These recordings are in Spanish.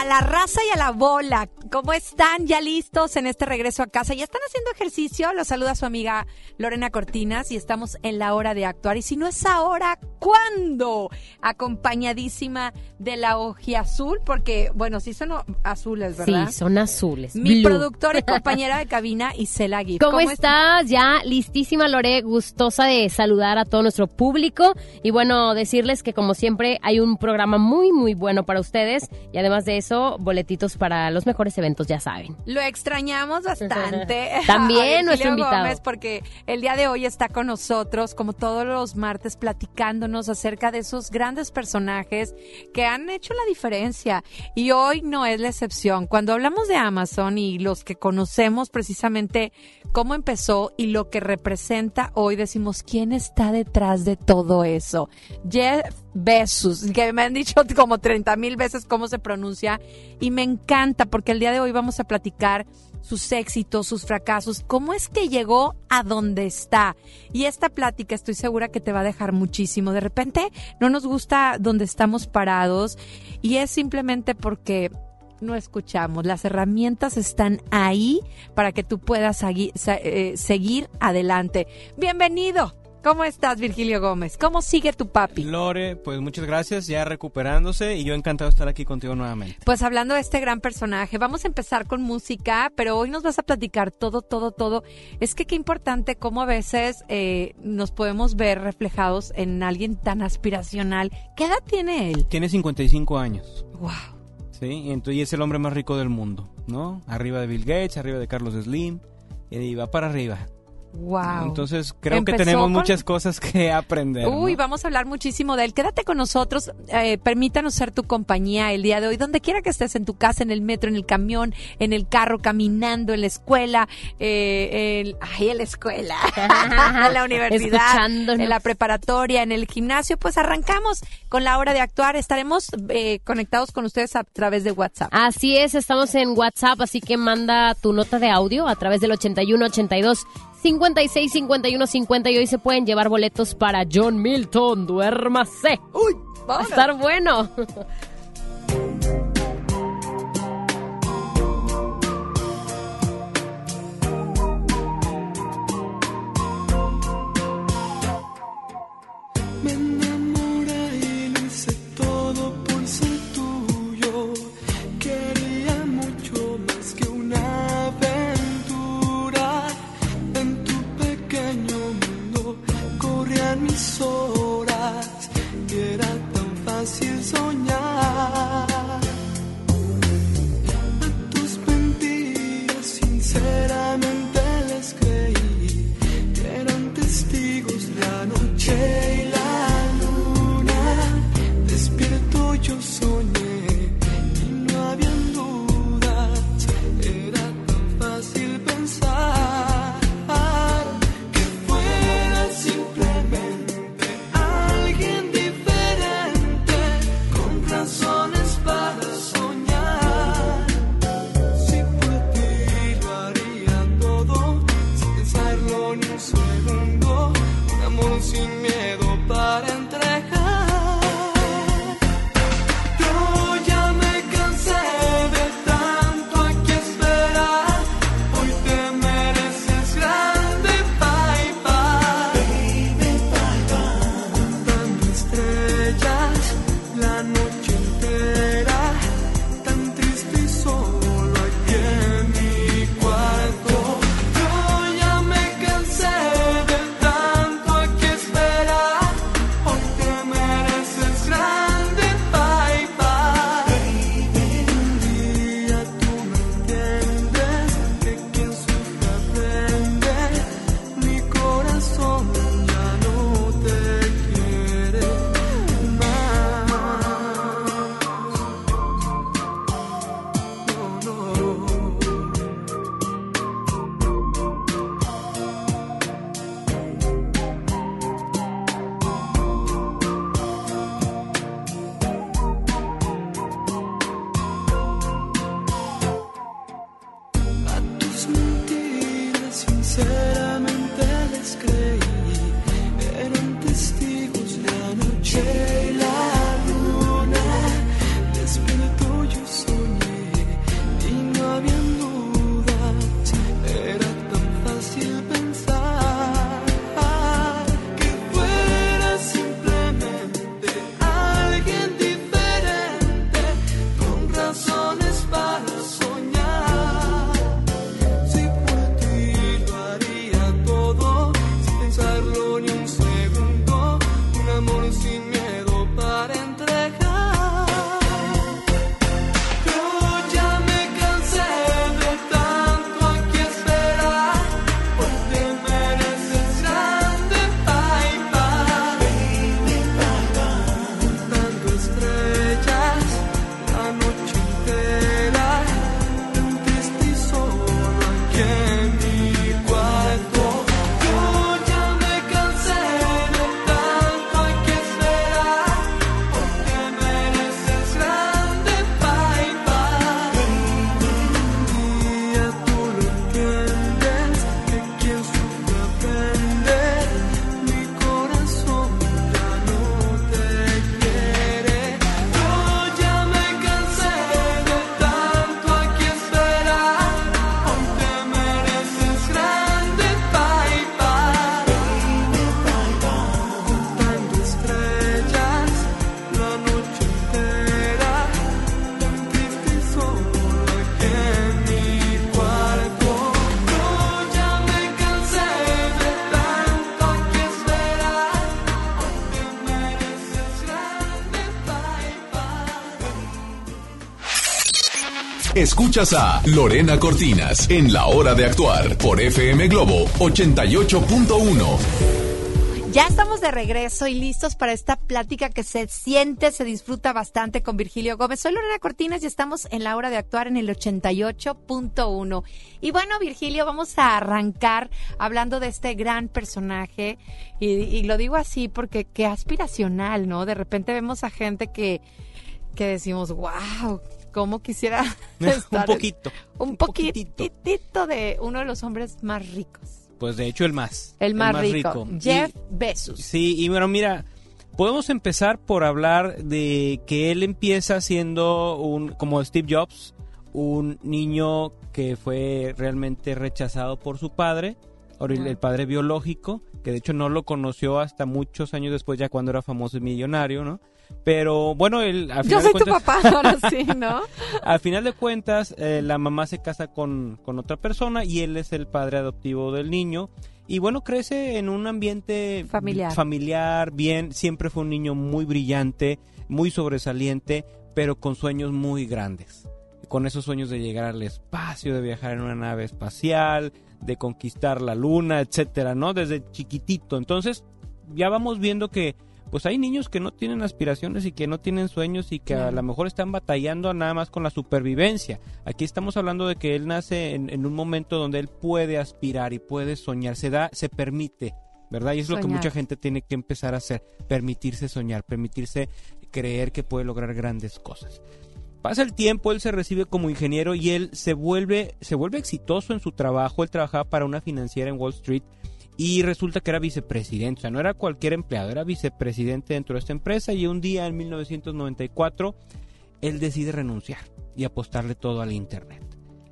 a la raza y a la bola. ¿Cómo están? ¿Ya listos en este regreso a casa? ¿Ya están haciendo ejercicio? Los saluda su amiga Lorena Cortinas y estamos en la hora de actuar. Y si no es ahora, ¿cuándo? Acompañadísima de la azul, porque, bueno, sí son azules, ¿verdad? Sí, son azules. Mi blue. productora y compañera de cabina, Isela Gui. ¿Cómo, estás? Ya listísima, Lore, gustosa de saludar a todo nuestro público y bueno, decirles que como siempre hay un programa muy, muy bueno para ustedes y además de eso, boletitos para los mejores eventos, ya saben. Lo extrañamos bastante. También nuestro invitado. Gómez, porque el día de hoy está con nosotros, como todos los martes, platicándonos acerca de esos grandes personajes que han hecho la diferencia. Y hoy no es la excepción. Cuando hablamos de Amazon y los que conocemos precisamente cómo empezó y lo que representa hoy, decimos, ¿quién está detrás de todo eso? Jeff Bezos, que me han dicho como 30 mil veces cómo se pronuncia y me encanta porque el día de hoy vamos a platicar sus éxitos, sus fracasos, cómo es que llegó a donde está. Y esta plática estoy segura que te va a dejar muchísimo. De repente no nos gusta donde estamos parados y es simplemente porque no escuchamos. Las herramientas están ahí para que tú puedas eh, seguir adelante. Bienvenido. ¿Cómo estás, Virgilio Gómez? ¿Cómo sigue tu papi? Lore, pues muchas gracias, ya recuperándose y yo encantado de estar aquí contigo nuevamente. Pues hablando de este gran personaje, vamos a empezar con música, pero hoy nos vas a platicar todo, todo, todo. Es que qué importante cómo a veces eh, nos podemos ver reflejados en alguien tan aspiracional. ¿Qué edad tiene él? Tiene 55 años, Wow. ¿sí? Y entonces y es el hombre más rico del mundo, ¿no? Arriba de Bill Gates, arriba de Carlos Slim, y va para arriba. Wow. Entonces creo Empezó que tenemos con- muchas cosas que aprender. ¿no? Uy, vamos a hablar muchísimo de él. Quédate con nosotros, eh, permítanos ser tu compañía el día de hoy, donde quiera que estés, en tu casa, en el metro, en el camión, en el carro, caminando, en la escuela, eh, el- ay, en la escuela, en la universidad, en la preparatoria, en el gimnasio, pues arrancamos con la hora de actuar. Estaremos eh, conectados con ustedes a través de WhatsApp. Así es, estamos en WhatsApp, así que manda tu nota de audio a través del 81 82 56 51 50 y hoy se pueden llevar boletos para John Milton, duérmase. Uy, Va a estar bueno. horas que era tan fácil soñar. Tus mentiras sinceramente. said Escuchas a Lorena Cortinas en La Hora de Actuar por FM Globo 88.1. Ya estamos de regreso y listos para esta plática que se siente, se disfruta bastante con Virgilio Gómez. Soy Lorena Cortinas y estamos en la hora de actuar en el 88.1. Y bueno, Virgilio, vamos a arrancar hablando de este gran personaje. Y, y lo digo así porque qué aspiracional, ¿no? De repente vemos a gente que, que decimos, wow, cómo quisiera estar un poquito. Un, poquitito de uno de los hombres más ricos. Pues de hecho el más. El más, rico. Jeff Bezos. Sí, y bueno, mira, podemos empezar por hablar de que él empieza siendo un, como Steve Jobs, un niño que fue realmente rechazado por su padre, el padre biológico, que de hecho no lo conoció hasta muchos años después, ya cuando era famoso y millonario, ¿no? Pero bueno, él, al Yo soy de tu papá, ahora sí, ¿no? al final de cuentas, eh, la mamá se casa con, con otra persona y él es el padre adoptivo del niño. Y bueno, crece en un ambiente Familiar. familiar, bien, siempre fue un niño muy brillante, muy sobresaliente, pero con sueños muy grandes. Con esos sueños de llegar al espacio, de viajar en una nave espacial, de conquistar la luna, etcétera, ¿no? Desde chiquitito. Entonces, ya vamos viendo que pues hay niños que no tienen aspiraciones y que no tienen sueños y que a lo mejor están batallando nada más con la supervivencia. Aquí estamos hablando de que él nace en, en un momento donde él puede aspirar y puede soñar, se da, se permite, ¿verdad? Y es lo que mucha gente tiene que empezar a hacer, permitirse soñar, permitirse creer que puede lograr grandes cosas. Pasa el tiempo, él se recibe como ingeniero y él se vuelve, se vuelve exitoso en su trabajo. Él trabajaba para una financiera en Wall Street y resulta que era vicepresidente, o sea, no era cualquier empleado, era vicepresidente dentro de esta empresa y un día en 1994 él decide renunciar y apostarle todo al Internet.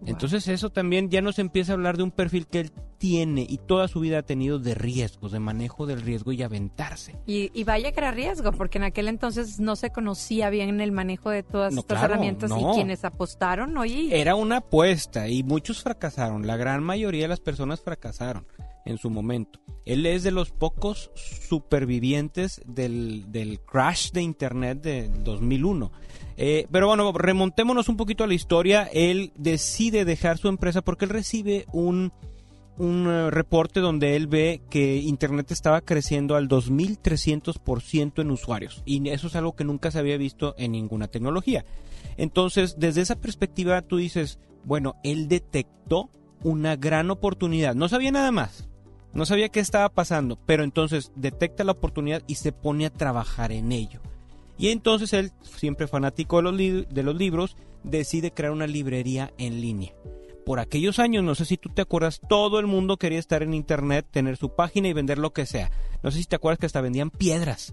Wow. Entonces eso también ya nos empieza a hablar de un perfil que él tiene y toda su vida ha tenido de riesgos, de manejo del riesgo y aventarse. Y, y vaya que era riesgo, porque en aquel entonces no se conocía bien el manejo de todas No, estas claro, herramientas no. y quienes apostaron, oye, Era una apuesta y muchos fracasaron. La gran mayoría de las personas fracasaron en su momento. Él es de los pocos supervivientes del, del crash de Internet de 2001. Eh, pero bueno, remontémonos un poquito a la historia. Él decide dejar su empresa porque él recibe un, un eh, reporte donde él ve que Internet estaba creciendo al 2300% en usuarios. Y eso es algo que nunca se había visto en ninguna tecnología. Entonces, desde esa perspectiva, tú dices, bueno, él detectó una gran oportunidad. No sabía nada más. No sabía qué estaba pasando, pero entonces detecta la oportunidad y se pone a trabajar en ello. Y entonces él, siempre fanático de los, libros, decide crear una librería en línea. Por aquellos años, no sé si tú te acuerdas, todo el mundo quería estar en internet, tener su página y vender lo que sea. No sé si te acuerdas que hasta vendían piedras.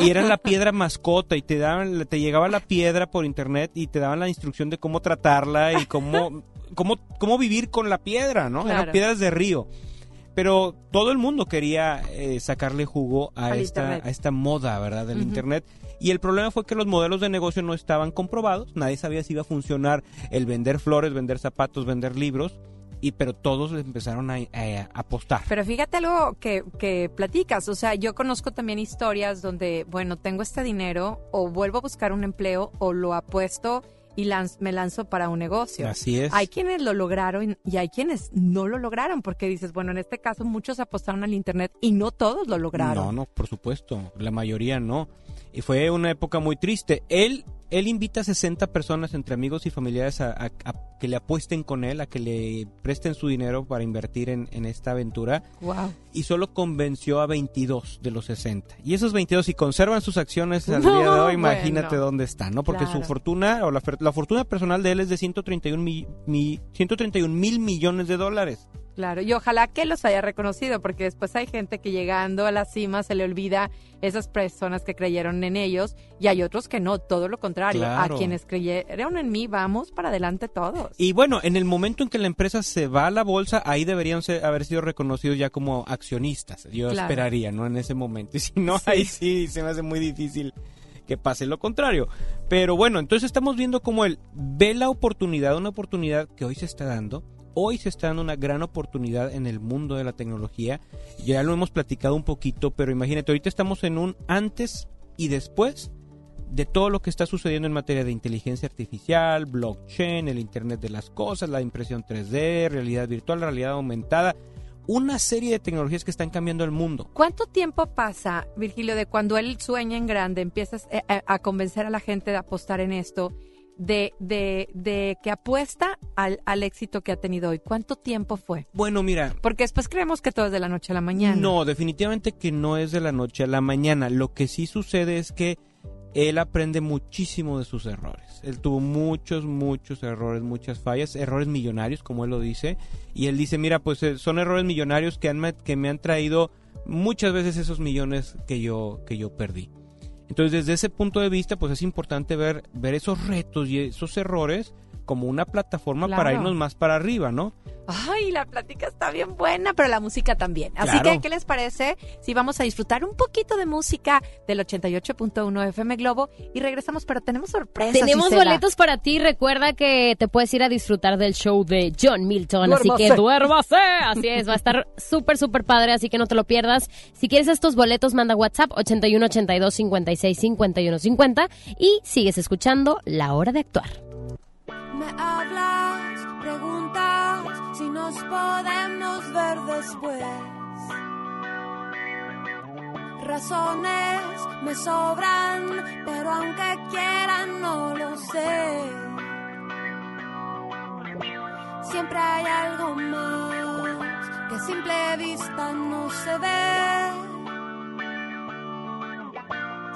Y era la piedra mascota y te daban, te llegaba la piedra por internet y te daban la instrucción de cómo tratarla y cómo, cómo, cómo vivir con la piedra, ¿no? Claro. Eran piedras de río. Pero todo el mundo quería eh, sacarle jugo a Al esta, Internet. a esta moda, ¿verdad? Del. Internet. Y el problema fue que los modelos de negocio no estaban comprobados. Nadie sabía si iba a funcionar el vender flores, vender zapatos, vender libros. Y pero todos empezaron a, a apostar. Pero fíjate algo que, que platicas, o sea, yo conozco también historias donde, bueno, tengo este dinero o vuelvo a buscar un empleo o lo apuesto y lanz- me lanzo para un negocio. Así es. Hay quienes lo lograron y hay quienes no lo lograron, porque dices, bueno, en este caso muchos apostaron al Internet y no todos lo lograron. No, no, por supuesto. La mayoría no. Y fue una época muy triste. Él, él invita a 60 personas entre amigos y familiares a, a- a que le apuesten con él, a que le presten su dinero para invertir en, en esta aventura. Wow. Y solo convenció a 22 de los 60. Y esos 22, si conservan sus acciones al No, día de hoy, imagínate bueno. dónde están, ¿no? Porque Claro. su fortuna, o la, la fortuna personal de él es de 131 mi- mi- 131 mil millones de dólares. Claro, y ojalá que los haya reconocido, porque después hay gente que llegando a la cima se le olvida esas personas que creyeron en ellos y hay otros que no, todo lo contrario. Claro. A quienes creyeron en mí, vamos para adelante todos. Y bueno, en el momento en que la empresa se va a la bolsa, ahí deberían ser- haber sido reconocidos ya como accionistas. Yo Claro. esperaría, ¿no? En ese momento. Y si no, Sí. ahí sí se me hace muy difícil que pase lo contrario. Pero bueno, entonces estamos viendo cómo él ve la oportunidad, una oportunidad que hoy se está dando. Hoy se está dando una gran oportunidad en el mundo de la tecnología. Ya lo hemos platicado un poquito, pero imagínate, ahorita estamos en un antes y después de todo lo que está sucediendo en materia de inteligencia artificial, blockchain, el Internet de las Cosas, la impresión 3D, realidad virtual, realidad aumentada, una serie de tecnologías que están cambiando el mundo. ¿Cuánto tiempo pasa, Virgilio, de cuando él sueña en grande, empiezas eh, a, a convencer a la gente de apostar en esto, de, de, de que apuesta al, al éxito que ha tenido hoy? ¿Cuánto tiempo fue? Bueno, mira, Porque después creemos que todo es de la noche a la mañana. No, definitivamente que no es de la noche a la mañana. Lo que sí sucede es que él aprende muchísimo de sus errores. Él tuvo muchos, muchos errores, muchas fallas, errores millonarios, como él lo dice. Y él dice, mira, pues eh, son errores millonarios que, han, que me han traído muchas veces esos millones que yo, que yo perdí. Entonces, desde ese punto de vista, pues es importante ver, ver esos retos y esos errores como una plataforma para irnos más para arriba, ¿no? Ay, la plática está bien buena, pero la música también. Así Claro. que, ¿qué les parece si vamos a disfrutar un poquito de música del 88.1 FM Globo y regresamos? Pero tenemos sorpresas. Tenemos boletos para ti. Recuerda que te puedes ir a disfrutar del show de John Milton. Así que duérmase. Así es, va a estar súper, súper padre. Así que no te lo pierdas. Si quieres estos boletos, manda WhatsApp 81 82 56 51 50 y sigues escuchando La Hora de Actuar. Me hablas, preguntas si nos podemos ver después. Razones me sobran, pero aunque quieran no lo sé. Siempre hay algo más que a simple vista no se ve.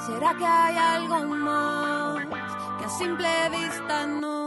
¿Será que hay algo más que a simple vista no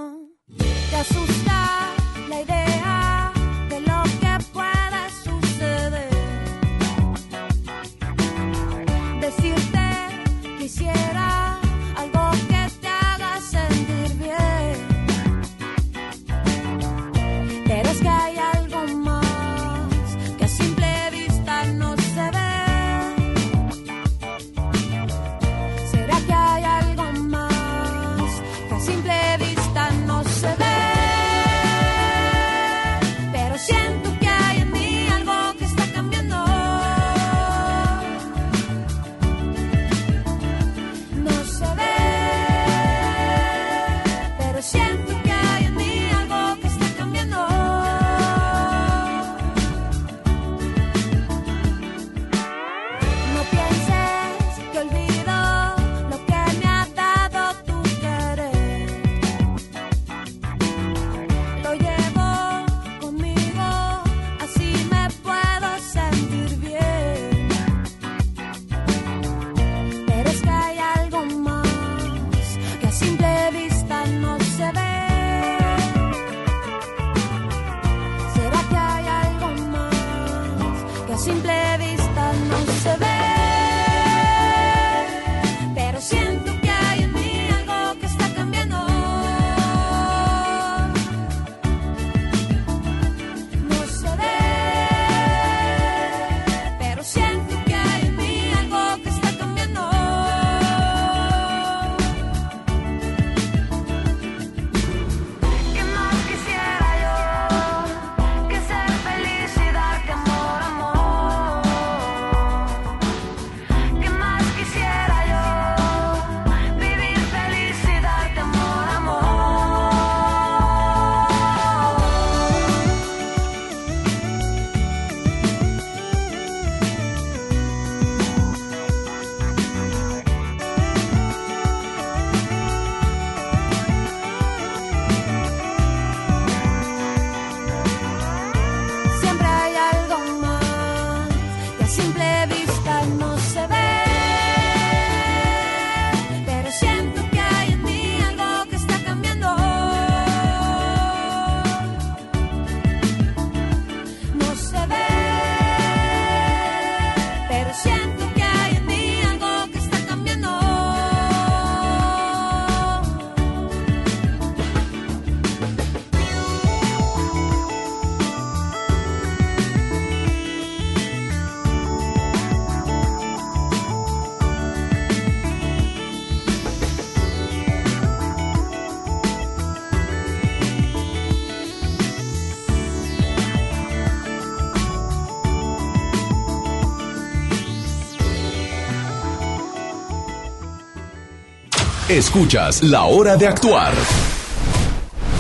Escuchas La Hora de Actuar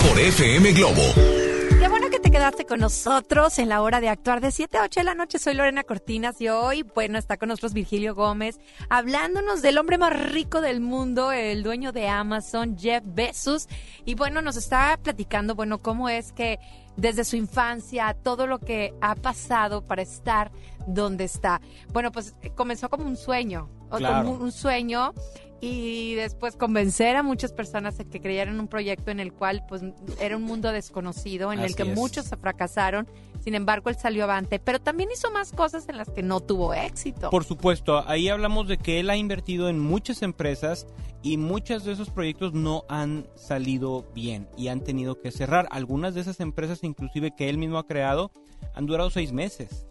por FM Globo. Qué bueno que te quedaste con nosotros en la hora de actuar de 7 a 8 de la noche. Soy Lorena Cortinas y hoy, bueno, está con nosotros Virgilio Gómez hablándonos del hombre más rico del mundo, el dueño de Amazon, Jeff Bezos. Y bueno, nos está platicando, bueno, cómo es que desde su infancia, todo lo que ha pasado para estar donde está. Bueno, pues eh, comenzó como un sueño, o Claro. como un sueño y después convencer a muchas personas de que creyeran en un proyecto en el cual pues era un mundo desconocido, en el que es. muchos se fracasaron, sin embargo él salió avante, pero también hizo más cosas en las que no tuvo éxito. Por supuesto, ahí hablamos de que él ha invertido en muchas empresas y muchos de esos proyectos no han salido bien y han tenido que cerrar. Algunas de esas empresas, inclusive que él mismo ha creado, han durado seis meses.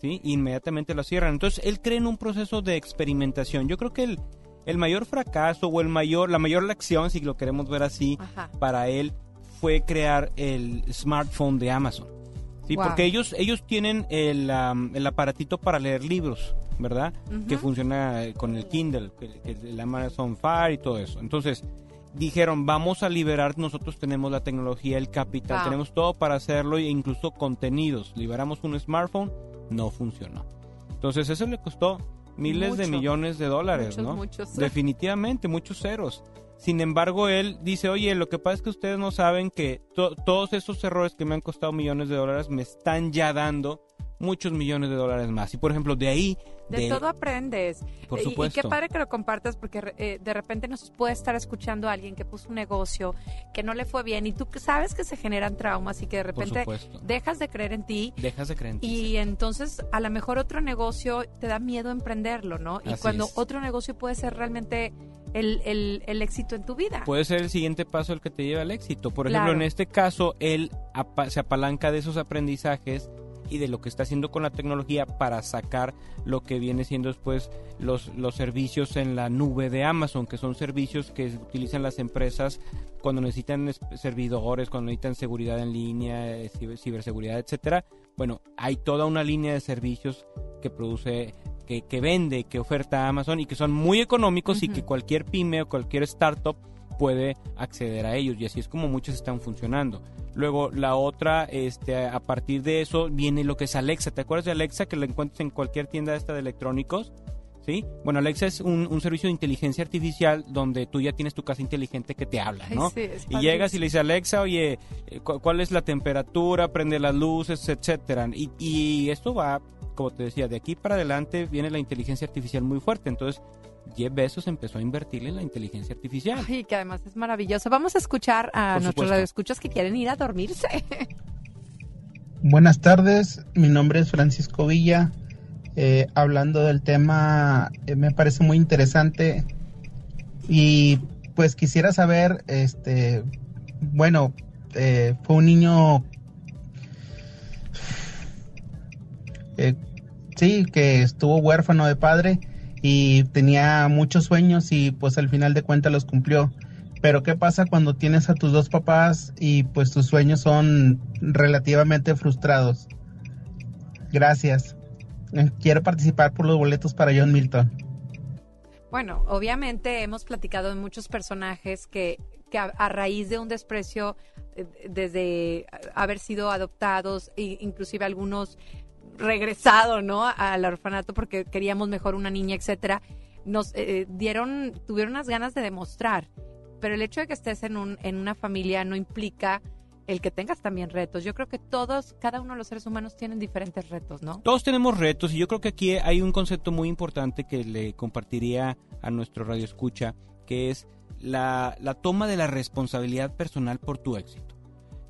¿sí? Inmediatamente lo cierran. Entonces, él cree en un proceso de experimentación. Yo creo que el, el mayor fracaso o el mayor, la mayor lección, si lo queremos ver así, Ajá. para él fue crear el smartphone de Amazon. Sí, Wow. porque ellos, ellos tienen el, am, el aparatito para leer libros, ¿verdad? Que funciona eh, con el Kindle, que, que el Amazon Fire y todo eso. Entonces, dijeron, vamos a liberar, nosotros tenemos la tecnología, el capital, Wow. tenemos todo para hacerlo e incluso contenidos. Liberamos un smartphone, no funcionó. Entonces, eso le costó miles de millones de dólares, Muchos, ¿no? muchos. Definitivamente, muchos ceros. Sin embargo, él dice, oye, lo que pasa es que ustedes no saben que to- todos esos errores que me han costado millones de dólares me están ya dando muchos millones de dólares más. Y por ejemplo, de ahí... De, todo aprendes. Por Y- Y, supuesto. qué padre que lo compartas porque eh, de repente nos puede estar escuchando a alguien que puso un negocio que no le fue bien y tú sabes que se generan traumas y que de repente supuesto. dejas de creer en ti Dejas de creer en ti. y entonces a lo mejor otro negocio te da miedo emprenderlo, ¿no? Y Así cuando es. otro negocio puede ser realmente el, el- el éxito en tu vida. Puede ser el siguiente paso el que te lleva al éxito. Por Claro. ejemplo, en este caso, él apa- se apalanca de esos aprendizajes y de lo que está haciendo con la tecnología para sacar lo que viene siendo después los, los servicios en la nube de Amazon, que son servicios que utilizan las empresas cuando necesitan es- servidores, cuando necesitan seguridad en línea, eh, ciber- ciberseguridad, etcétera. Bueno, hay toda una línea de servicios que produce, que, que vende, que oferta Amazon y que son muy económicos y que cualquier pyme o cualquier startup puede acceder a ellos y así es como muchos están funcionando. Luego la otra, este, a partir de eso viene lo que es Alexa. ¿Te acuerdas de Alexa que la encuentras en cualquier tienda esta de electrónicos? ¿Sí? Bueno, Alexa es un, un servicio de inteligencia artificial donde tú ya tienes tu casa inteligente que te habla, Ay, ¿no? sí, es y llegas y le dices Alexa, oye, cu- ¿cuál es la temperatura? Prende las luces, etcétera. Y, y esto va, como te decía, de aquí para adelante viene la inteligencia artificial muy fuerte. Entonces, Jeff Bezos empezó a invertirle en la inteligencia artificial. Ay, que además es maravilloso. Vamos a escuchar a Por nuestros supuesto. radioescuchas que quieren ir a dormirse. Buenas tardes, mi nombre es Francisco Villa. Eh, hablando del tema, eh, me parece muy interesante y pues quisiera saber, este, bueno, eh, fue un niño, eh, sí, que estuvo huérfano de padre y tenía muchos sueños y pues al final de cuentas los cumplió. Pero ¿qué pasa cuando tienes a tus dos papás y pues tus sueños son relativamente frustrados? Gracias. Eh, Quiero participar por los boletos para John Milton. Bueno, obviamente hemos platicado de muchos personajes que, que a, a raíz de un desprecio, eh, desde haber sido adoptados, e inclusive algunos regresado, ¿no? Al orfanato porque queríamos mejor una niña, etcétera, nos eh, dieron, tuvieron unas ganas de demostrar. Pero el hecho de que estés en, un, en una familia no implica el que tengas también retos. Yo creo que todos, cada uno de los seres humanos tienen diferentes retos, ¿no? Todos tenemos retos y yo creo que aquí hay un concepto muy importante que le compartiría a nuestro radio escucha, que es la, la toma de la responsabilidad personal por tu éxito.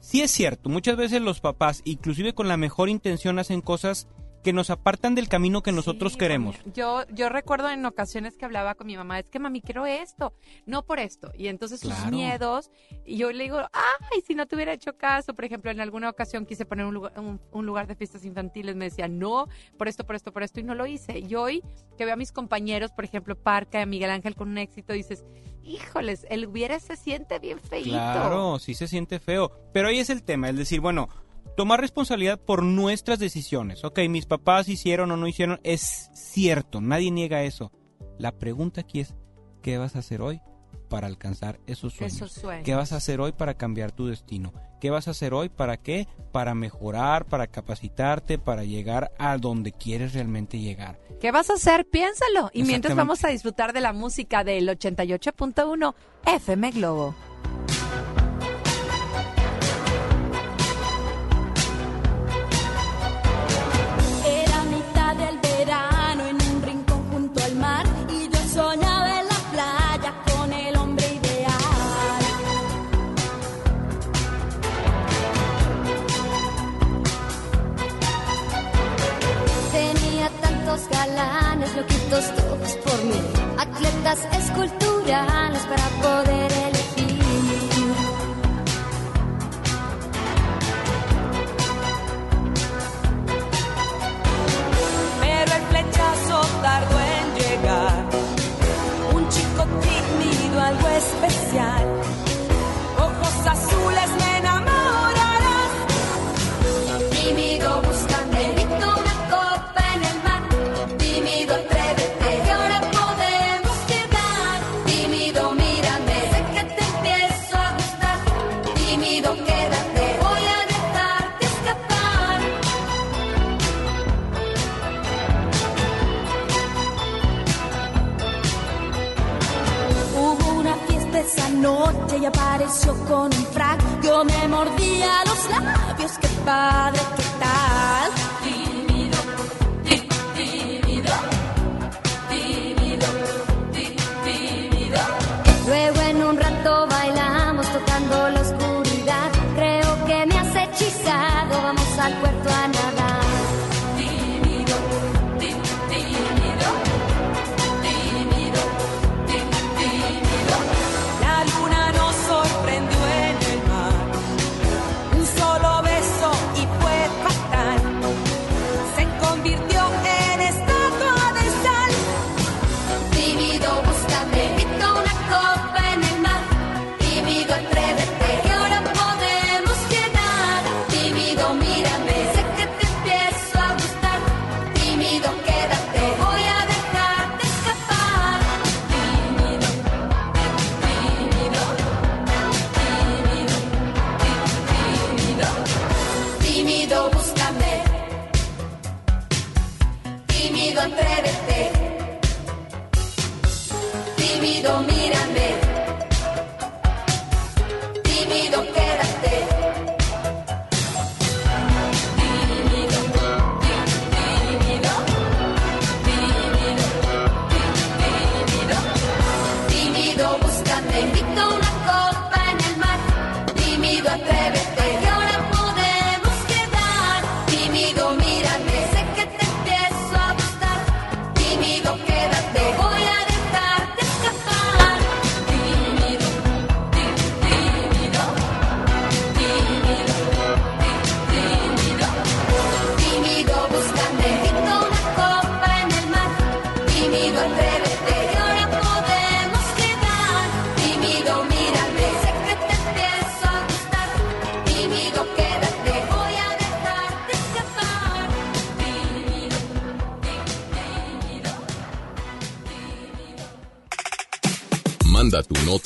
Sí es cierto, muchas veces los papás, inclusive con la mejor intención, hacen cosas que nos apartan del camino que nosotros Sí, queremos. Yo, yo recuerdo en ocasiones que hablaba con mi mamá, es que mami, quiero esto, no por esto. Y entonces sus miedos, y yo le digo, ay, si no te hubiera hecho caso, por ejemplo, en alguna ocasión quise poner un lugar, un, un lugar de fiestas infantiles, me decía, no, por esto, por esto, por esto, y no lo hice. Y hoy que veo a mis compañeros, por ejemplo, Parca, Miguel Ángel con un éxito, dices, híjoles, el hubiera se siente bien feíto. Claro, sí se siente feo. Pero ahí es el tema, es decir, bueno, tomar responsabilidad por nuestras decisiones. Ok, mis papás hicieron o no hicieron, es cierto, nadie niega eso. La pregunta aquí es, ¿qué vas a hacer hoy para alcanzar esos sueños? Esos sueños. ¿Qué vas a hacer hoy para cambiar tu destino? ¿Qué vas a hacer hoy para qué? Para mejorar, para capacitarte, para llegar a donde quieres realmente llegar. ¿Qué vas a hacer? Piénsalo. Y mientras vamos a disfrutar de la música del 88.1 FM Globo.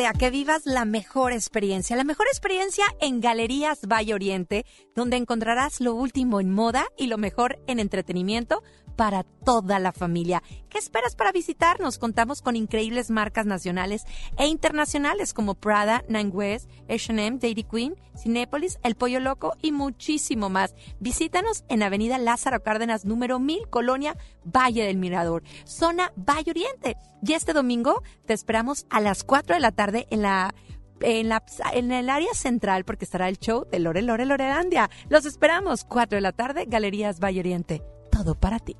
Invitarte que vivas la mejor experiencia, la mejor experiencia en Galerías Valle Oriente, donde encontrarás lo último en moda y lo mejor en entretenimiento para toda la familia. ¿Qué esperas para visitarnos? Contamos con increíbles marcas nacionales e internacionales como Prada, Nine West, H&M, Dairy Queen, Cinépolis, El Pollo Loco y muchísimo más. Visítanos en Avenida Lázaro Cárdenas, número 1000, Colonia Valle del Mirador, zona Valle Oriente. Y este domingo te esperamos a las 4 de la tarde en la en, la, en el área central porque estará el show de Lore Lore Lorelandia. Los esperamos, 4 de la tarde, Galerías Valle Oriente. Todo para ti.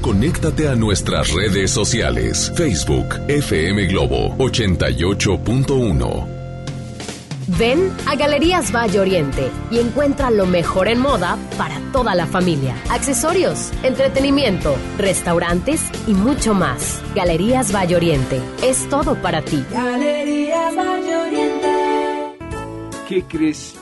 Conéctate a nuestras redes sociales. Facebook FM Globo 88.1. Ven a Galerías Valle Oriente y encuentra lo mejor en moda para toda la familia. Accesorios, entretenimiento, restaurantes y mucho más. Galerías Valle Oriente es todo para ti. Galerías Valle Oriente. ¿Qué crees?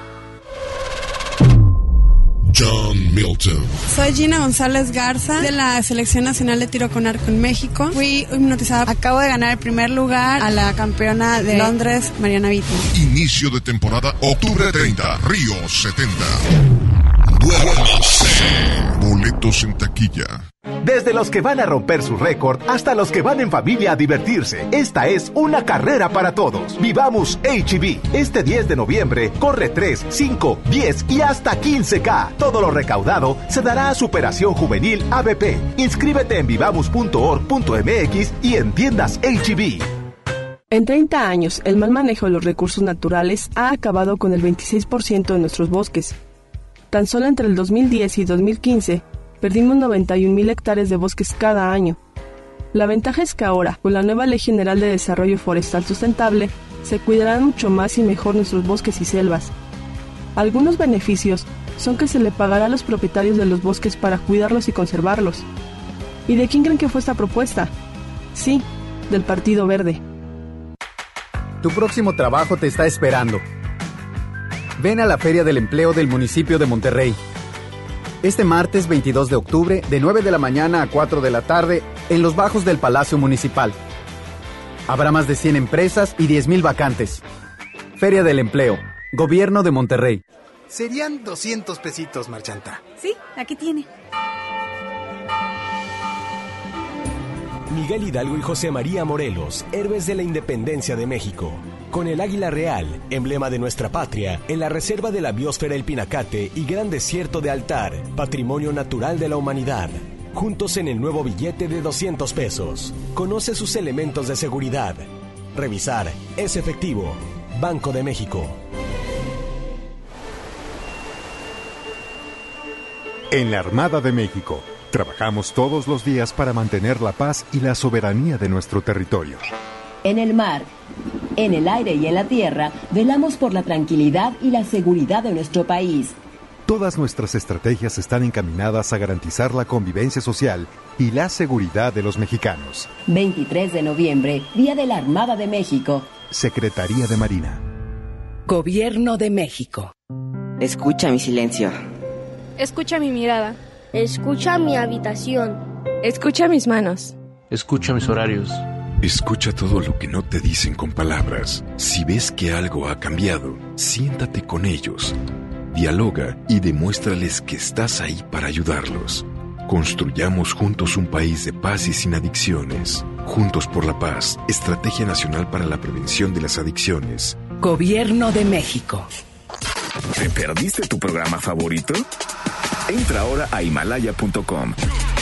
John Milton. Soy Gina González Garza de la Selección Nacional de Tiro con Arco en México. Fui hipnotizada. Acabo de ganar el primer lugar a la campeona de Londres, Mariana Vito. Inicio de temporada, octubre 30, Río 70. Duérmase. Boletos en taquilla. Desde los que van a romper su récord hasta los que van en familia a divertirse, esta es una carrera para todos. Vivamos HB. Este 10 de noviembre corre 3, 5, 10 y hasta 15K. Todo lo recaudado se dará a Superación Juvenil ABP. Inscríbete en vivamos.org.mx y en tiendas HB. En 30 años, el mal manejo de los recursos naturales ha acabado con el 26% de nuestros bosques. Tan solo entre el 2010 y 2015, perdimos 91.000 hectáreas de bosques cada año. La ventaja es que ahora, con la nueva Ley General de Desarrollo Forestal Sustentable, se cuidarán mucho más y mejor nuestros bosques y selvas. Algunos beneficios son que se le pagará a los propietarios de los bosques para cuidarlos y conservarlos. ¿Y de quién creen que fue esta propuesta? Sí, del Partido Verde. Tu próximo trabajo te está esperando. Ven a la Feria del Empleo del municipio de Monterrey. Este martes 22 de octubre, de 9 de la mañana a 4 de la tarde, en los bajos del Palacio Municipal. Habrá más de 100 empresas y 10.000 vacantes. Feria del Empleo, Gobierno de Monterrey. Serían 200 pesitos, Marchanta. Sí, aquí tiene. Miguel Hidalgo y José María Morelos, héroes de la independencia de México. Con el águila real, emblema de nuestra patria, en la reserva de la biosfera El Pinacate y Gran Desierto de Altar, patrimonio natural de la humanidad. Juntos en el nuevo billete de 200 pesos. Conoce sus elementos de seguridad. Revisar es efectivo. Banco de México. En la Armada de México, trabajamos todos los días para mantener la paz y la soberanía de nuestro territorio. En el mar, en el aire y en la tierra, velamos por la tranquilidad y la seguridad de nuestro país. Todas nuestras estrategias están encaminadas a garantizar la convivencia social y la seguridad de los mexicanos. 23 de noviembre, Día de la Armada de México. Secretaría de Marina. Gobierno de México. Escucha mi silencio. Escucha mi mirada. Escucha mi habitación. Escucha mis manos. Escucha mis horarios. Escucha todo lo que no te dicen con palabras. Si ves que algo ha cambiado, siéntate con ellos. Dialoga y demuéstrales que estás ahí para ayudarlos. Construyamos juntos un país de paz y sin adicciones. Juntos por la paz, Estrategia Nacional para la Prevención de las Adicciones. Gobierno de México. ¿Te perdiste tu programa favorito? Entra ahora a himalaya.com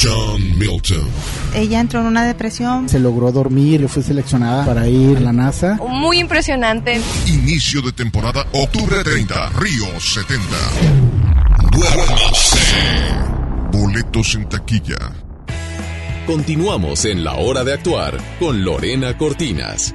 John Milton. Ella entró en una depresión. Se logró dormir y fue seleccionada para ir a la NASA. Muy impresionante. Inicio de temporada, octubre 30, Río 70. Duérmase. Boletos en taquilla. Continuamos en la hora de actuar con Lorena Cortinas.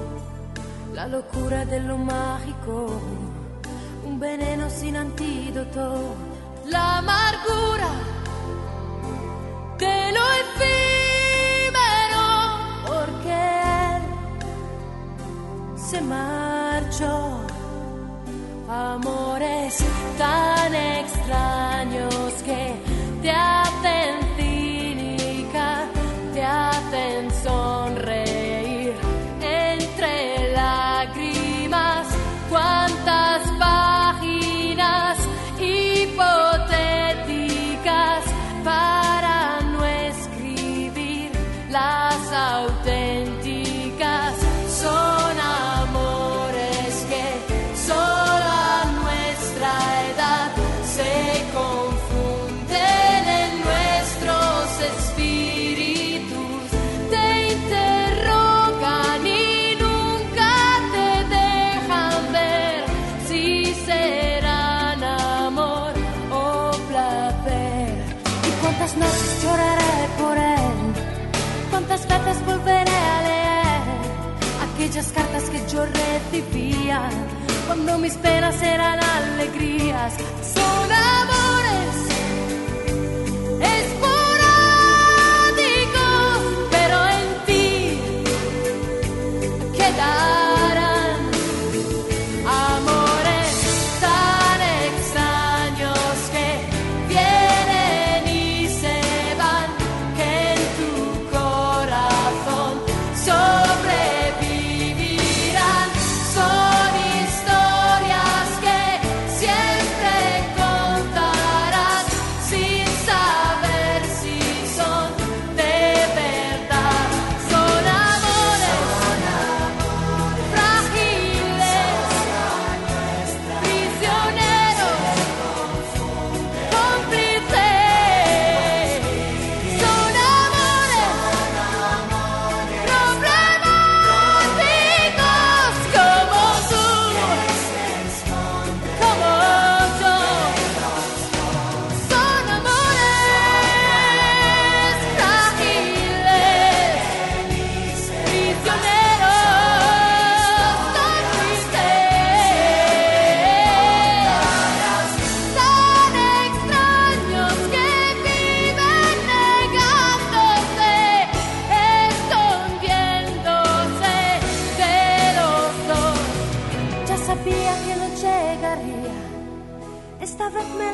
la locura de lo mágico, un veneno sin antídoto, la amargura de lo efímero, porque él se marchó. Amores tan extraños que te hacen recibía cuando mis penas eran alegrías? Son amores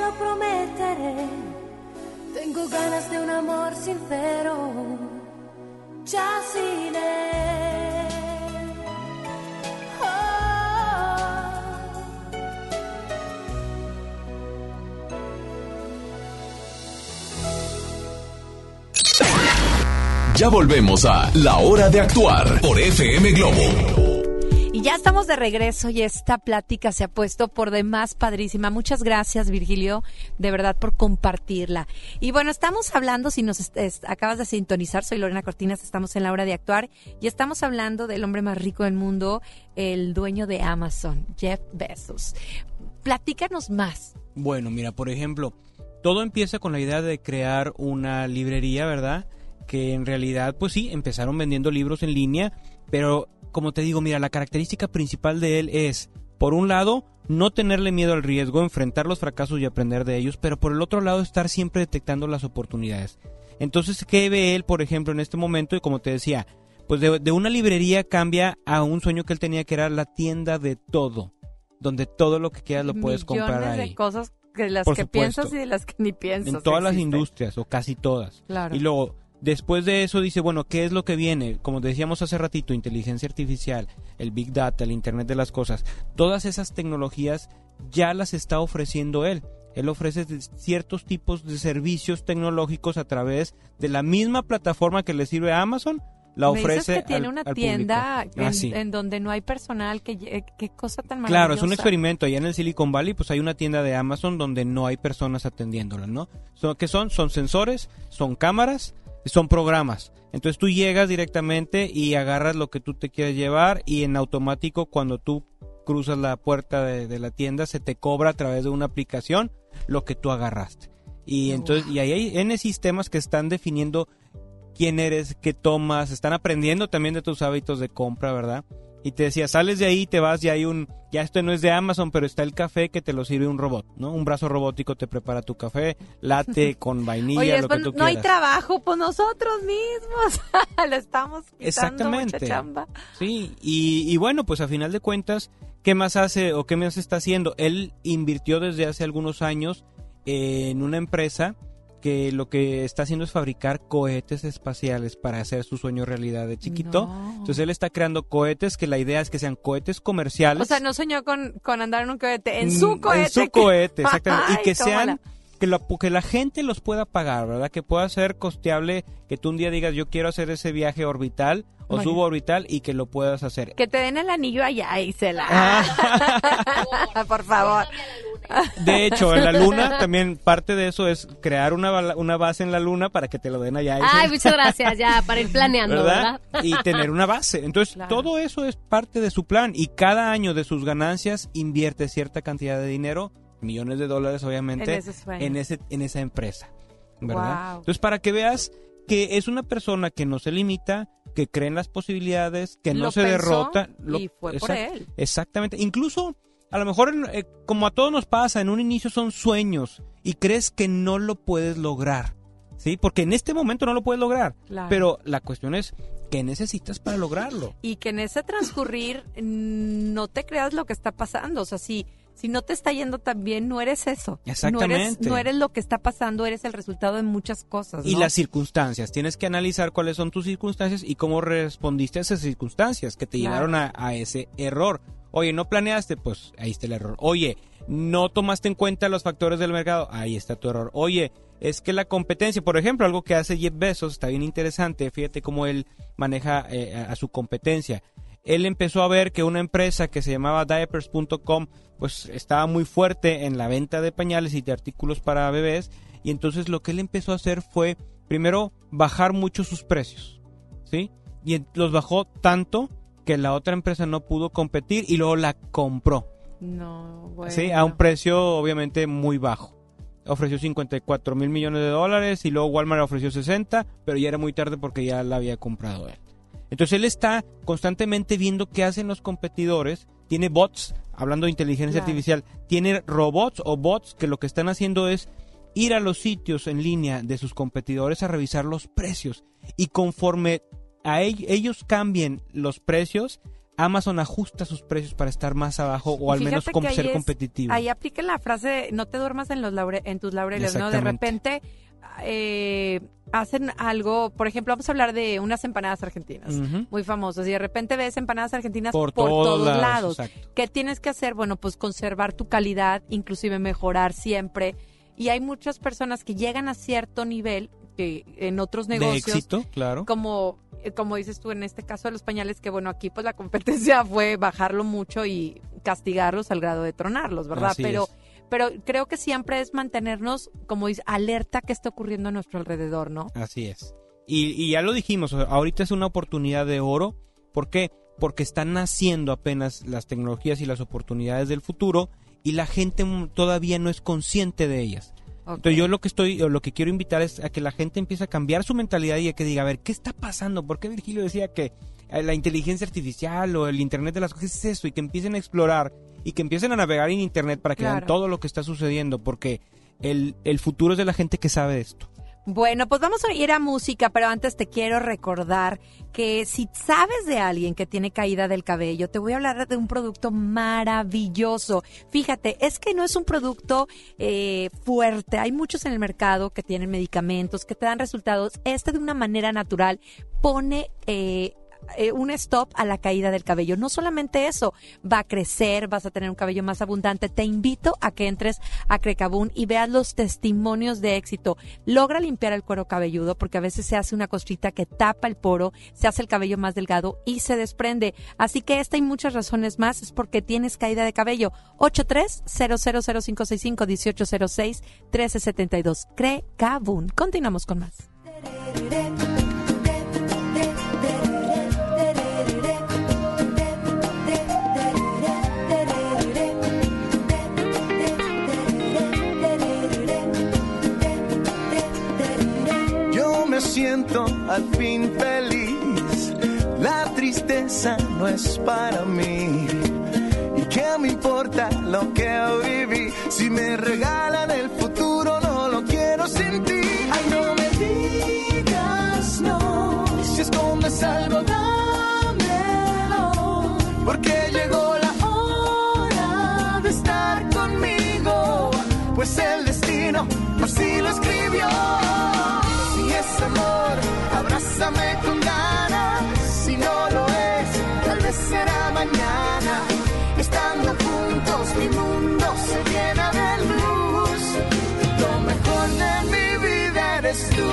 lo prometeré. Tengo ganas de un amor sincero, ya sin. Ya volvemos a La Hora de Actuar por FM Globo. Ya estamos de regreso y esta plática se ha puesto por demás padrísima. Muchas gracias, Virgilio, de verdad por compartirla. Y bueno, estamos hablando, si nos acabas de sintonizar, soy Lorena Cortinas, estamos en la hora de actuar y estamos hablando del hombre más rico del mundo, el dueño de Amazon, Jeff Bezos. Platícanos más. Bueno, mira, por ejemplo, todo empieza con la idea de crear una librería, ¿verdad? Que en realidad, pues sí, empezaron vendiendo libros en línea, pero como te digo, mira, la característica principal de él es, por un lado, no tenerle miedo al riesgo, enfrentar los fracasos y aprender de ellos, pero por el otro lado, estar siempre detectando las oportunidades. Entonces, ¿qué ve él, por ejemplo, en este momento? Y como te decía, pues de, de una librería cambia a un sueño que él tenía que era la tienda de todo, donde todo lo que quieras lo puedes comprar ahí. de cosas de las Por que supuesto. piensas y de las que ni piensas. En todas las industrias, o casi todas. Claro. Y luego, después de eso dice, bueno, ¿qué es lo que viene? Como decíamos hace ratito, inteligencia artificial, el Big Data, el Internet de las Cosas. Todas esas tecnologías ya las está ofreciendo él. Él ofrece ciertos tipos de servicios tecnológicos a través de la misma plataforma que le sirve a Amazon, la Me dices ofrece que tiene al- una al tienda. Ah, en, sí. en donde no hay personal. que lle- Qué cosa tan maravillosa. Claro, es un experimento. Allá en el Silicon Valley, pues hay una tienda de Amazon donde no hay personas atendiéndola, ¿no? So, ¿Qué son? Son sensores, son cámaras, son programas. Entonces tú llegas directamente y agarras lo que tú te quieres llevar y en automático cuando tú cruzas la puerta de, de la tienda se te cobra a través de una aplicación lo que tú agarraste. Y entonces, y ahí hay N sistemas que están definiendo quién eres, qué tomas, están aprendiendo también de tus hábitos de compra, ¿verdad? Y te decía, sales de ahí, te vas, ya hay un, ya esto no es de Amazon, pero está el café que te lo sirve un robot, ¿no? Un brazo robótico te prepara tu café, latte con vainilla, Oye, lo que tú no hay trabajo por nosotros mismos. Le estamos quitando Exactamente. mucha chamba. Sí, y, y bueno, pues a final de cuentas, ¿qué más hace o qué más está haciendo? Él invirtió desde hace algunos años en una empresa que lo que está haciendo es fabricar cohetes espaciales para hacer su sueño realidad de chiquito. No. Entonces él está creando cohetes que la idea es que sean cohetes comerciales. O sea, no soñó con, con andar en un cohete, en su Mm, cohete. En su cohete, exactamente. Ay, y que tómala. sean, que la, que la gente los pueda pagar, ¿verdad? Que pueda ser costeable, que tú un día digas, yo quiero hacer ese viaje orbital o Bueno. suborbital y que lo puedas hacer. Que te den el anillo allá y se la... Ah. Por favor. De hecho, en la luna también parte de eso es crear una, una base en la luna para que te lo den allá. Ay, muchas gracias, ya, para ir planeando, ¿verdad? Y tener una base. Entonces, Claro. todo eso es parte de su plan y cada año de sus ganancias invierte cierta cantidad de dinero, millones de dólares obviamente, En ese sueño. en, ese, en esa empresa. ¿Verdad? Wow. Entonces, para que veas que es una persona que no se limita, que cree en las posibilidades, que no Lo se pensó derrota. y fue por él. Exactamente. Incluso, a lo mejor, eh, como a todos nos pasa, en un inicio son sueños y crees que no lo puedes lograr. ¿Sí? Porque en este momento no lo puedes lograr. Claro. Pero la cuestión es, ¿qué necesitas para lograrlo? Y que en ese transcurrir no te creas lo que está pasando. O sea, si, si no te está yendo tan bien, no eres eso. No eres, Exactamente. no eres lo que está pasando, eres el resultado de muchas cosas. Y las circunstancias. Tienes que analizar cuáles son tus circunstancias y cómo respondiste a esas circunstancias que te Claro. llevaron a, a ese error. Oye, no planeaste, pues ahí está el error. Oye, no tomaste en cuenta los factores del mercado, ahí está tu error. Oye, es que la competencia, por ejemplo, algo que hace Jeff Bezos está bien interesante, fíjate cómo él maneja eh, a, a su competencia. Él empezó a ver que una empresa que se llamaba diapers.com pues estaba muy fuerte en la venta de pañales y de artículos para bebés y entonces lo que él empezó a hacer fue primero bajar mucho sus precios, ¿sí? Y los bajó tanto que la otra empresa no pudo competir y luego la compró. No, bueno. Sí, a un precio obviamente muy bajo. Ofreció 54 mil millones de dólares y luego Walmart ofreció 60, pero ya era muy tarde porque ya la había comprado él. Entonces él está constantemente viendo qué hacen los competidores. Tiene bots, hablando de inteligencia Claro. artificial, tiene robots o bots que lo que están haciendo es ir a los sitios en línea de sus competidores a revisar los precios. Y conforme a ell- ellos cambien los precios, Amazon ajusta sus precios para estar más abajo o al menos fíjate com- que ahí ser es- competitivo. Ahí aplica la frase, de, no te duermas en, los laure- en tus laureles, ¿no? De repente eh, hacen algo, por ejemplo, vamos a hablar de unas empanadas argentinas, muy famosas, y de repente ves empanadas argentinas Por por, todos todos, lados, exacto. ¿Qué tienes que hacer? Bueno, pues conservar tu calidad, inclusive mejorar siempre. Y hay muchas personas que llegan a cierto nivel que en otros de negocios éxito, claro. como eh, como dices tú en este caso de los pañales que bueno aquí pues la competencia fue bajarlo mucho y castigarlos al grado de tronarlos verdad Así pero es. Pero creo que siempre es mantenernos como alerta que está ocurriendo a nuestro alrededor no Así es. Y, y ya lo dijimos, ahorita es una oportunidad de oro. ¿Por qué? Porque están naciendo apenas las tecnologías y las oportunidades del futuro y la gente todavía no es consciente de ellas. Entonces yo lo que estoy, lo que quiero invitar es a que la gente empiece a cambiar su mentalidad y a que diga, a ver, ¿qué está pasando? ¿Por qué Virgilio decía que eh, la inteligencia artificial o el Internet de las cosas es eso? Y que empiecen a explorar y que empiecen a navegar en Internet para que vean todo lo que está sucediendo, porque el, el futuro es de la gente que sabe esto. Bueno, pues vamos a ir a música, pero antes te quiero recordar que si sabes de alguien que tiene caída del cabello, te voy a hablar de un producto maravilloso. Fíjate, es que no es un producto eh, fuerte. Hay muchos en el mercado que tienen medicamentos, que te dan resultados. Este de una manera natural pone... eh, eh, un stop a la caída del cabello. No solamente eso, va a crecer, vas a tener un cabello más abundante. Te invito a que entres a Crecabún y veas los testimonios de éxito. Logra limpiar el cuero cabelludo porque a veces se hace una costrita que tapa el poro, se hace el cabello más delgado y se desprende. Así que esta y muchas razones más es porque tienes caída de cabello. 83-00055-1806-1372. Crecabún. Continuamos con más. Al fin feliz la tristeza no es para mí. ¿Y qué me importa lo que viví? Si me regalan el futuro, no lo quiero sin ti. Ay, no me digas no. Si escondes algo, dámelo. Porque llegó la hora de estar conmigo. Pues el destino así lo escribió. Abrázame con ganas. Si no lo es, tal vez será mañana. Estando juntos, mi mundo se llena de luz. Lo mejor de mi vida eres tú.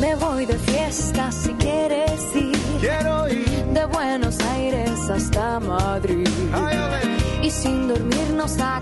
Me voy de fiesta si quieres ir. Quiero ir. De Buenos Aires hasta Madrid. Y sin dormirnos a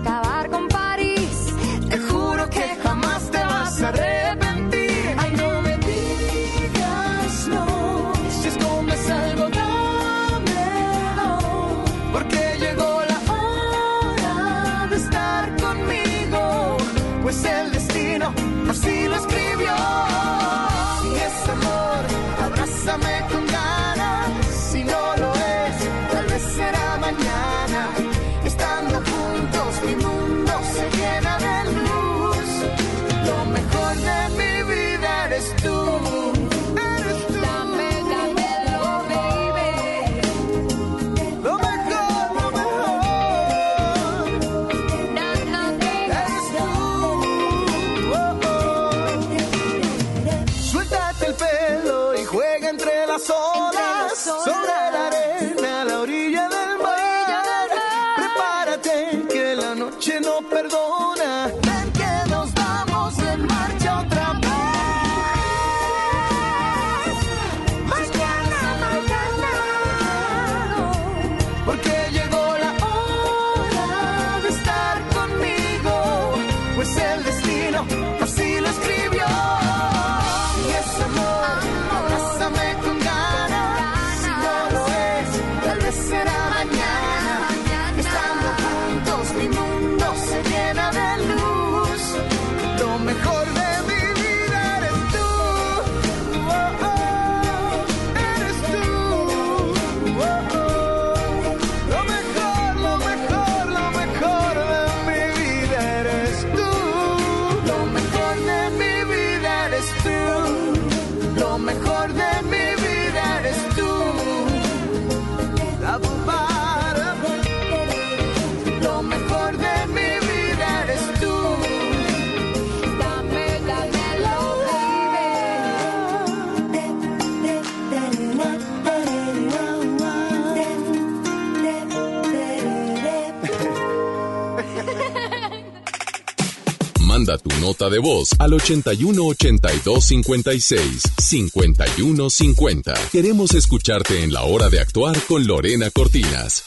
Manda tu nota de voz al 81 82 56 51 50. Queremos escucharte en la hora de actuar con Lorena Cortinas.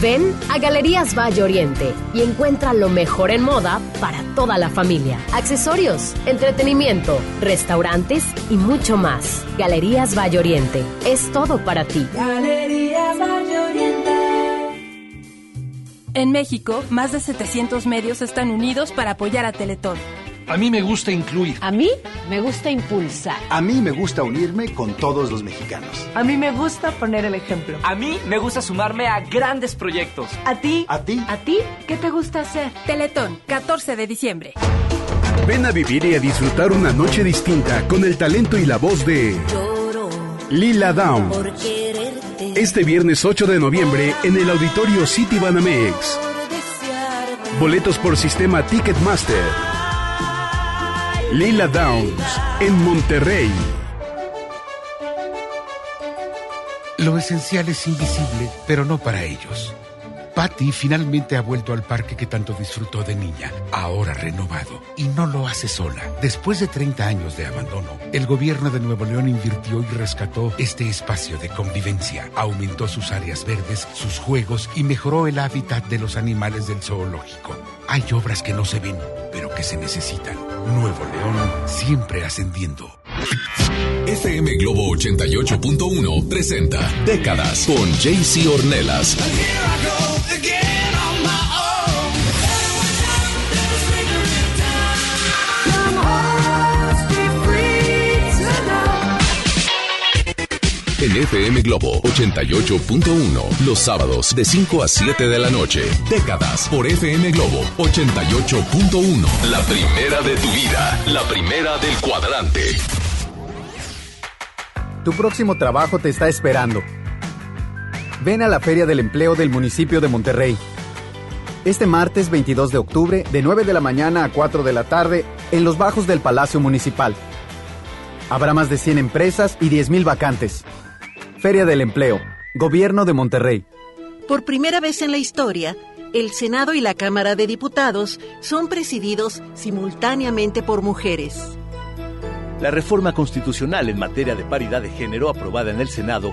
Ven a Galerías Valle Oriente y encuentra lo mejor en moda para toda la familia. Accesorios, entretenimiento, restaurantes y mucho más. Galerías Valle Oriente es todo para ti. Galerías Valle Oriente. En México, más de 700 medios están unidos para apoyar a Teletón. A mí me gusta incluir. A mí me gusta impulsar. A mí me gusta unirme con todos los mexicanos. A mí me gusta poner el ejemplo. A mí me gusta sumarme a grandes proyectos. ¿A ti? ¿A ti? ¿A ti? ¿Qué te gusta hacer? Teletón, 14 de diciembre. Ven a vivir y a disfrutar una noche distinta con el talento y la voz de Lila Down. Este viernes 8 de noviembre en el auditorio City Banamex. Boletos por sistema Ticketmaster. Lila Downs en Monterrey. Lo esencial es invisible, pero no para ellos. Patty finalmente ha vuelto al parque que tanto disfrutó de niña, ahora renovado, y no lo hace sola. Después de 30 años de abandono, el gobierno de Nuevo León invirtió y rescató este espacio de convivencia, aumentó sus áreas verdes, sus juegos y mejoró el hábitat de los animales del zoológico. Hay obras que no se ven, pero que se necesitan. Nuevo León siempre ascendiendo. FM Globo 88.1 presenta Décadas con JC Ornelas en FM Globo 88.1, los sábados de 5 a 7 de la noche. Décadas por FM Globo 88.1. La primera de tu vida, la primera del cuadrante. Tu próximo trabajo te está esperando. Ven a la Feria del Empleo del municipio de Monterrey. Este martes 22 de octubre, de 9 de la mañana a 4 de la tarde, en los bajos del Palacio Municipal. Habrá más de 100 empresas y 10.000 vacantes. Feria del Empleo, Gobierno de Monterrey. Por primera vez en la historia, el Senado y la Cámara de Diputados son presididos simultáneamente por mujeres. La reforma constitucional en materia de paridad de género aprobada en el Senado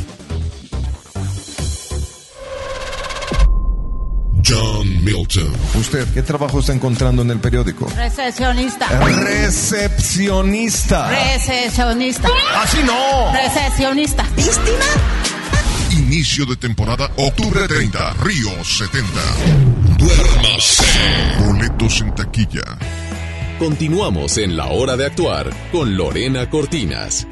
John Milton. ¿Usted qué trabajo está encontrando en el periódico? Recepcionista. Recepcionista. Recepcionista. Así no. Recepcionista. ¿Víctima? Inicio de temporada, octubre 30, Río 70. Duérmase. Boletos en taquilla. Continuamos en la hora de actuar con Lorena Cortinas.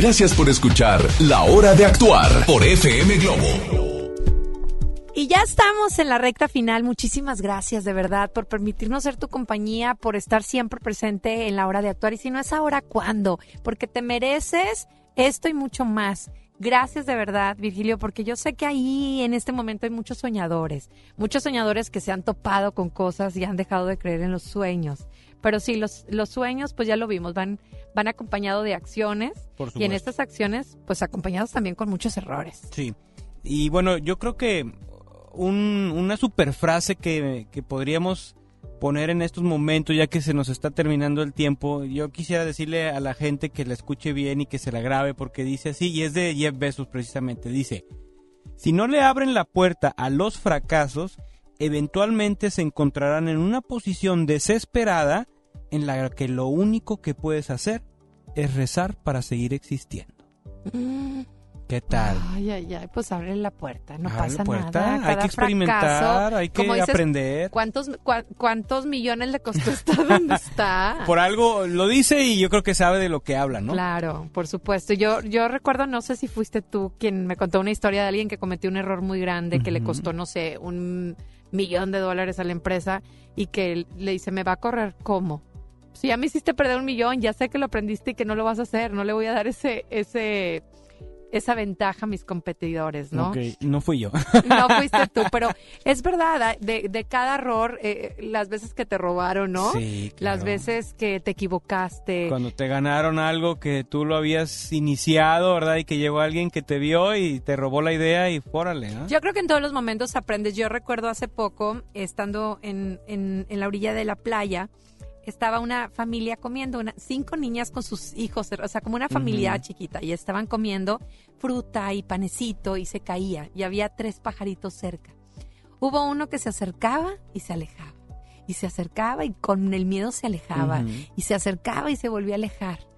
Gracias por escuchar La Hora de Actuar por FM Globo. Y ya estamos en la recta final. Muchísimas gracias de verdad por permitirnos ser tu compañía, por estar siempre presente en la hora de actuar. Y si no es ahora, ¿cuándo? Porque te mereces esto y mucho más. Gracias de verdad, Virgilio, porque yo sé que ahí en este momento hay muchos soñadores, muchos soñadores que se han topado con cosas y han dejado de creer en los sueños. Pero sí, los, los sueños, pues ya lo vimos, van, van acompañados de acciones y en estas acciones, pues acompañados también con muchos errores. Sí. Y bueno, yo creo que un, una super frase que, que podríamos poner en estos momentos, ya que se nos está terminando el tiempo, yo quisiera decirle a la gente que la escuche bien y que se la grabe, porque dice así, y es de Jeff Bezos precisamente, dice, si no le abren la puerta a los fracasos, eventualmente se encontrarán en una posición desesperada en la que lo único que puedes hacer es rezar para seguir existiendo. Mm. ¿Qué tal? Ay, ay, ay, pues abre la puerta, no Abre pasa la puerta, nada. hay que experimentar, fracaso, hay que dices, aprender. ¿cuántos, cua- ¿Cuántos millones le costó estar donde está? Por algo lo dice y yo creo que sabe de lo que habla, ¿no? Claro, por supuesto. Yo, yo recuerdo, no sé si fuiste tú quien me contó una historia de alguien que cometió un error muy grande que le costó, no sé, un millón de dólares a la empresa y que le dice, ¿me va a correr cómo? Si ya me hiciste perder un millón, ya sé que lo aprendiste y que no lo vas a hacer, no le voy a dar ese, ese, esa ventaja a mis competidores, ¿no? Ok, no fui yo. No fuiste tú, pero es verdad, ah, de, de cada error, eh, las veces que te robaron, ¿no? Sí, Las veces que te equivocaste. Cuando te ganaron algo que tú lo habías iniciado, ¿verdad? Y que llegó alguien que te vio y te robó la idea y fórale, ¿no? Yo creo que en todos los momentos aprendes. Yo recuerdo hace poco, estando en, en, en la orilla de la playa, estaba una familia comiendo, una, cinco niñas con sus hijos, o sea, como una familia chiquita, y estaban comiendo fruta y panecito y se caía, y había tres pajaritos cerca. Hubo uno que se acercaba y se alejaba, y se acercaba y con el miedo se alejaba, y se acercaba y se volvía a alejar.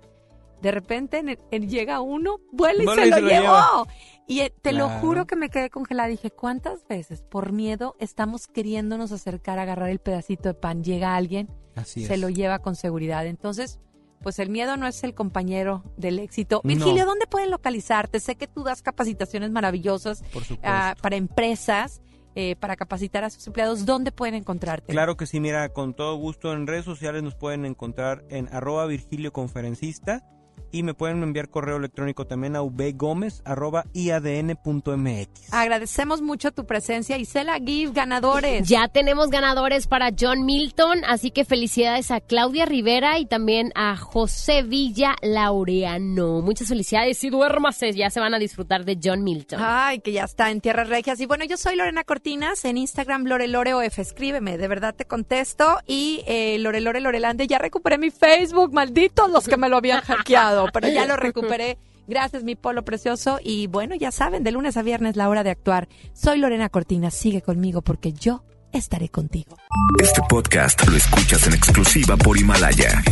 De repente en en- llega uno, vuela y Vuela se y lo se lo llevó. Y eh, te lo juro que me quedé congelada. Dije, ¿cuántas veces por miedo estamos queriéndonos acercar a agarrar el pedacito de pan? Llega alguien, Así se es. lo lleva con seguridad. Entonces, pues el miedo no es el compañero del éxito. No. Virgilio, ¿dónde pueden localizarte? Sé que tú das capacitaciones maravillosas Por ah, para empresas, eh, para capacitar a sus empleados. ¿Dónde pueden encontrarte? Claro que sí, mira, con todo gusto en redes sociales nos pueden encontrar en arroba Virgilio Conferencista y me pueden enviar correo electrónico también a vgomez arroba iadn.mx. Agradecemos mucho tu presencia. Isela Give, ganadores. Ya tenemos ganadores para John Milton, así que felicidades a Claudia Rivera y también a José Villa Laureano. Muchas felicidades y duérmase, ya se van a disfrutar de John Milton. Ay, que ya está en Tierras Regias. Y bueno, yo soy Lorena Cortinas, en Instagram LoreLoreOF. Escríbeme, de verdad te contesto. Y eh, Lorelore Lorelande, ya recuperé mi Facebook, malditos los que me lo habían hackeado, pero ya lo recuperé. Gracias, mi polo precioso. Y bueno, ya saben, de lunes a viernes la hora de actuar. Soy Lorena Cortinas, sigue conmigo porque yo estaré contigo. Este podcast lo escuchas en exclusiva por Himalaya.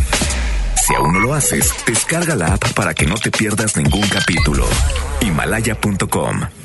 Si aún no lo haces, descarga la app para que no te pierdas ningún capítulo. Himalaya.com